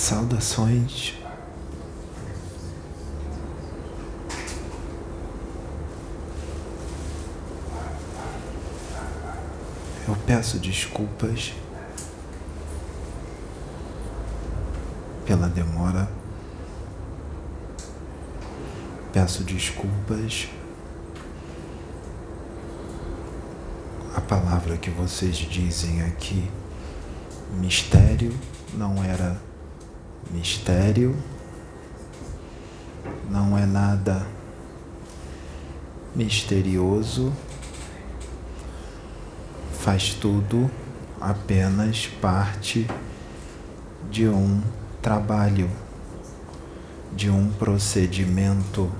Saudações. Eu peço desculpas pela demora. Peço desculpas. A palavra que vocês dizem aqui, mistério, não era mistério, não é nada misterioso, faz tudo apenas parte de um trabalho, de um procedimento,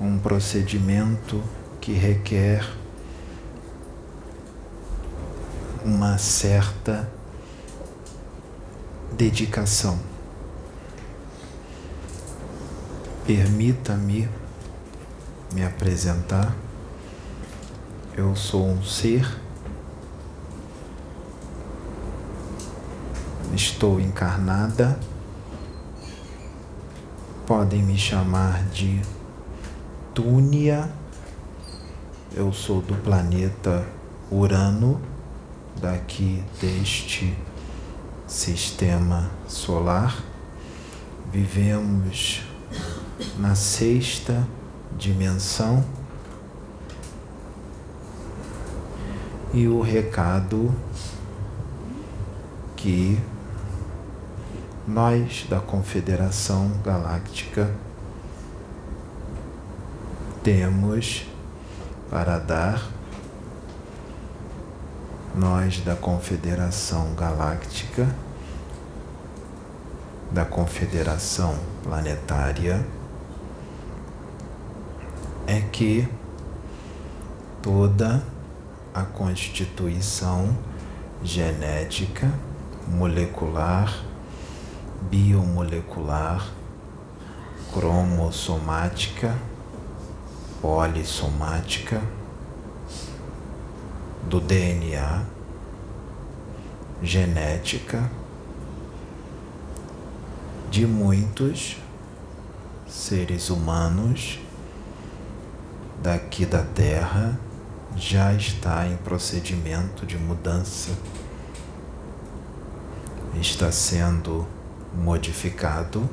um procedimento que requer uma certa dedicação. Permita-me me apresentar. Eu sou um ser, estou encarnada. Podem me chamar de Túnia. Eu sou do planeta Urano, daqui deste sistema solar. Vivemos na sexta dimensão. E o recado que nós da Confederação Galáctica temos para dar, nós da Confederação Galáctica, da Confederação Planetária, é que toda a constituição genética, molecular, biomolecular, cromossomática, polissomática, do DNA, genética, de muitos seres humanos daqui da Terra já está em procedimento de mudança, está sendo modificado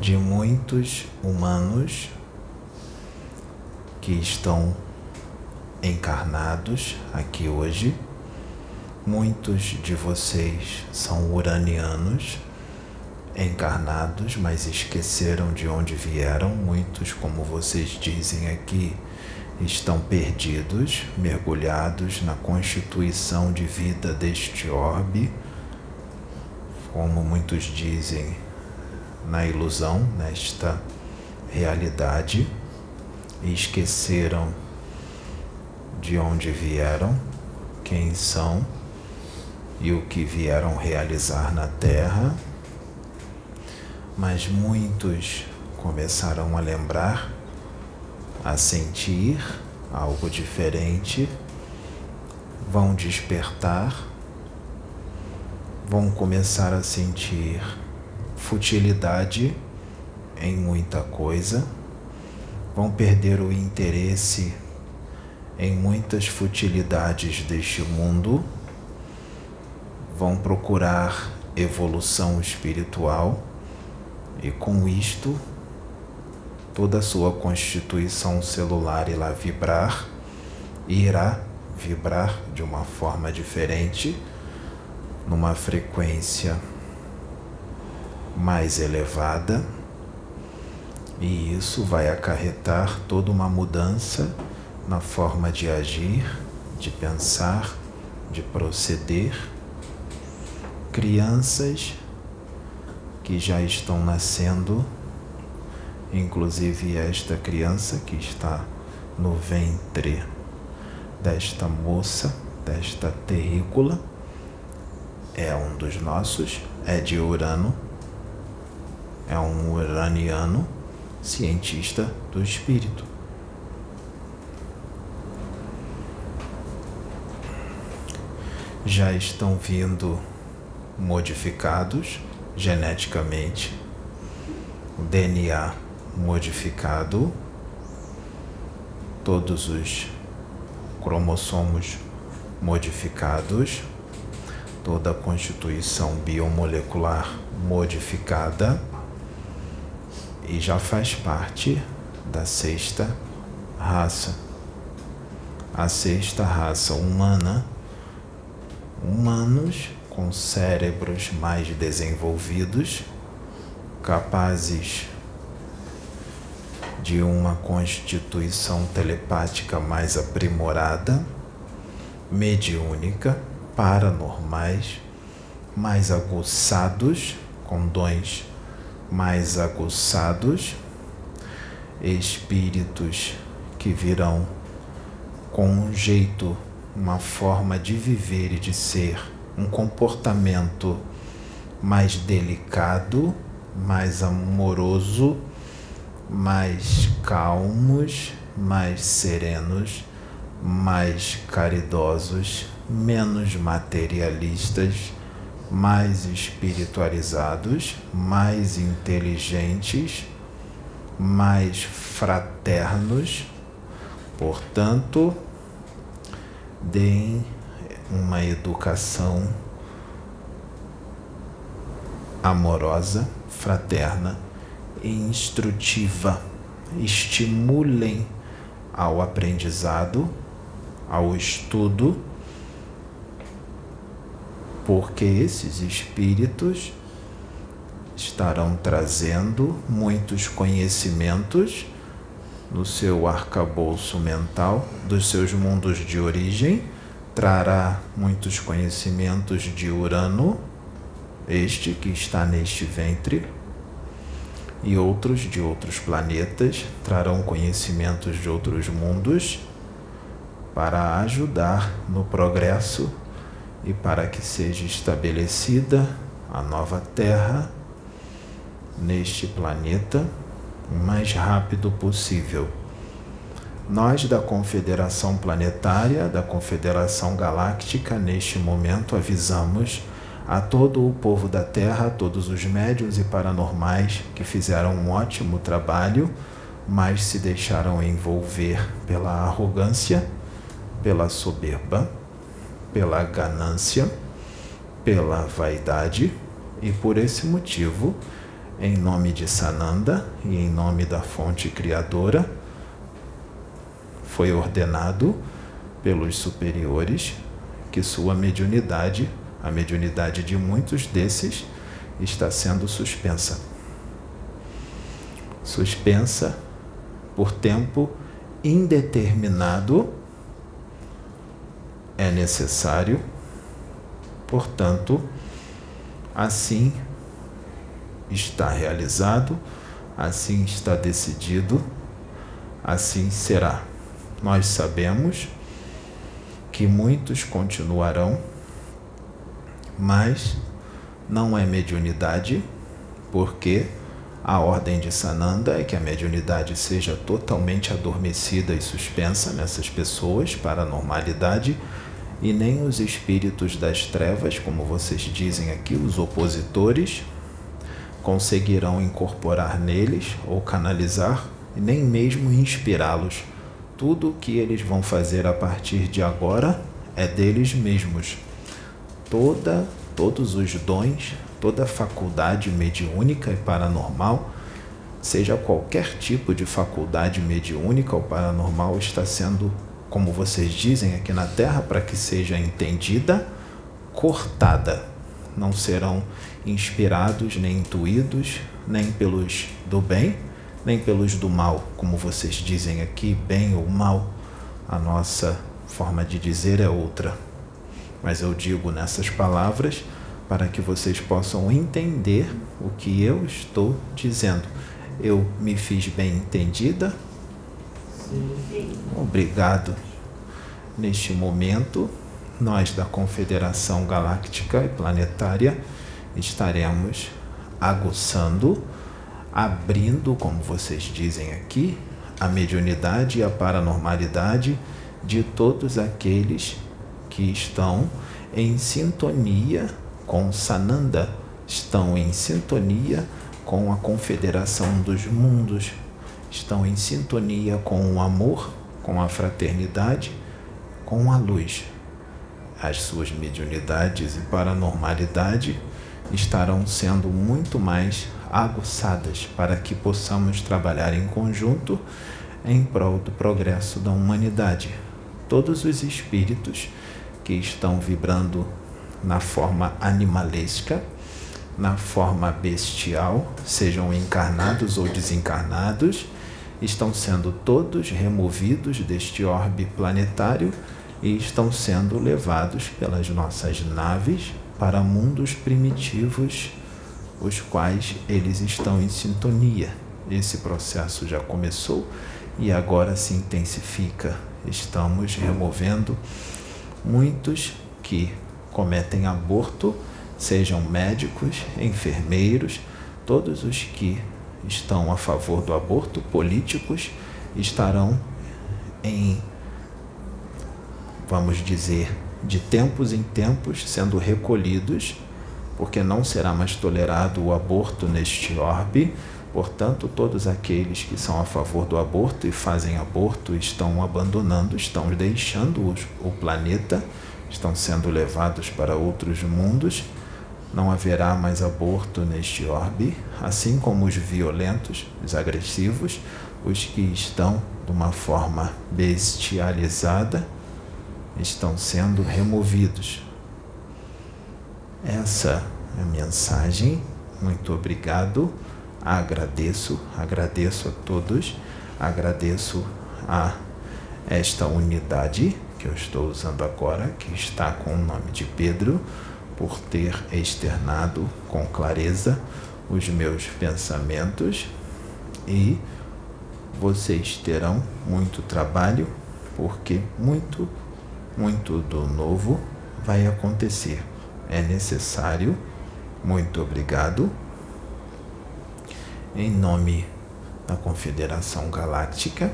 de muitos humanos que estão encarnados aqui hoje. Muitos de vocês são uranianos encarnados, mas esqueceram de onde vieram. Muitos, como vocês dizem aqui, estão perdidos, mergulhados na constituição de vida deste orbe, como muitos dizem, na ilusão, nesta realidade, e esqueceram de onde vieram, quem são e o que vieram realizar na Terra. Mas muitos começaram a lembrar a sentir algo diferente, vão despertar, vão começar a sentir futilidade em muita coisa, vão perder o interesse em muitas futilidades deste mundo, vão procurar evolução espiritual e com isto toda a sua constituição celular irá vibrar, irá vibrar de uma forma diferente, numa frequência mais elevada, e isso vai acarretar toda uma mudança na forma de agir, de pensar, de proceder. Crianças que já estão nascendo inclusive esta criança que está no ventre desta moça, desta terrícola, é um dos nossos, é de Urano, é um uraniano, cientista do espírito. Já estão vindo modificados geneticamente, o DNA modificado, todos os cromossomos modificados, toda a constituição biomolecular modificada e já faz parte da sexta raça. A sexta raça humana, humanos com cérebros mais desenvolvidos, capazes de uma constituição telepática mais aprimorada, mediúnica, paranormais, mais aguçados, com dons mais aguçados, espíritos que virão com um jeito, uma forma de viver e de ser, um comportamento mais delicado, mais amoroso, mais calmos, mais serenos, mais caridosos, menos materialistas, mais espiritualizados, mais inteligentes, mais fraternos. Portanto, deem uma educação amorosa, fraterna e instrutiva. Estimulem ao aprendizado, ao estudo, porque esses espíritos estarão trazendo muitos conhecimentos no seu arcabouço mental dos seus mundos de origem, trará muitos conhecimentos de Urano, este que está neste ventre, e outros de outros planetas trarão conhecimentos de outros mundos para ajudar no progresso e para que seja estabelecida a nova Terra neste planeta o mais rápido possível. Nós da Confederação Planetária, da Confederação Galáctica, neste momento avisamos a todo o povo da Terra, a todos os médiuns e paranormais que fizeram um ótimo trabalho, mas se deixaram envolver pela arrogância, pela soberba, pela ganância, pela vaidade, e por esse motivo, em nome de Sananda e em nome da fonte criadora, foi ordenado pelos superiores que sua mediunidade a mediunidade de muitos desses está sendo suspensa. Suspensa por tempo indeterminado é necessário, portanto, assim está realizado, assim está decidido, assim será. Nós sabemos que muitos continuarão mas não é mediunidade, porque a ordem de Sananda é que a mediunidade seja totalmente adormecida e suspensa nessas pessoas para a normalidade e nem os espíritos das trevas, como vocês dizem aqui, os opositores, conseguirão incorporar neles ou canalizar nem mesmo inspirá-los. Tudo o que eles vão fazer a partir de agora é deles mesmos toda, todos os dons, toda faculdade mediúnica e paranormal, seja qualquer tipo de faculdade mediúnica ou paranormal, está sendo, como vocês dizem aqui na Terra, para que seja entendida, cortada. Não serão inspirados nem intuídos, nem pelos do bem, nem pelos do mal, como vocês dizem aqui, bem ou mal. A nossa forma de dizer é outra mas eu digo nessas palavras para que vocês possam entender o que eu estou dizendo. Eu me fiz bem entendida? Sim. Obrigado. Neste momento, nós da Confederação Galáctica e Planetária estaremos aguçando, abrindo, como vocês dizem aqui, a mediunidade e a paranormalidade de todos aqueles que estão em sintonia com Sananda estão em sintonia com a confederação dos mundos, estão em sintonia com o amor, com a fraternidade, com a luz. As suas mediunidades e paranormalidade estarão sendo muito mais aguçadas para que possamos trabalhar em conjunto em prol do progresso da humanidade. Todos os espíritos que estão vibrando na forma animalesca, na forma bestial, sejam encarnados ou desencarnados, estão sendo todos removidos deste orbe planetário e estão sendo levados pelas nossas naves para mundos primitivos, os quais eles estão em sintonia. Esse processo já começou e agora se intensifica. Estamos removendo muitos que cometem aborto, sejam médicos, enfermeiros, todos os que estão a favor do aborto, políticos, estarão em, vamos dizer, de tempos em tempos sendo recolhidos, porque não será mais tolerado o aborto neste orbe. Portanto, todos aqueles que são a favor do aborto e fazem aborto estão abandonando, estão deixando o planeta, estão sendo levados para outros mundos. Não haverá mais aborto neste orbe, assim como os violentos, os agressivos, os que estão de uma forma bestializada estão sendo removidos. Essa é a mensagem. Muito obrigado. Agradeço, agradeço a todos, agradeço a esta unidade que eu estou usando agora, que está com o nome de Pedro, por ter externado com clareza os meus pensamentos e vocês terão muito trabalho, porque muito muito do novo vai acontecer. É necessário. Muito obrigado. Em nome da Confederação Galáctica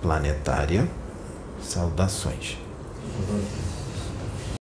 Planetária, saudações.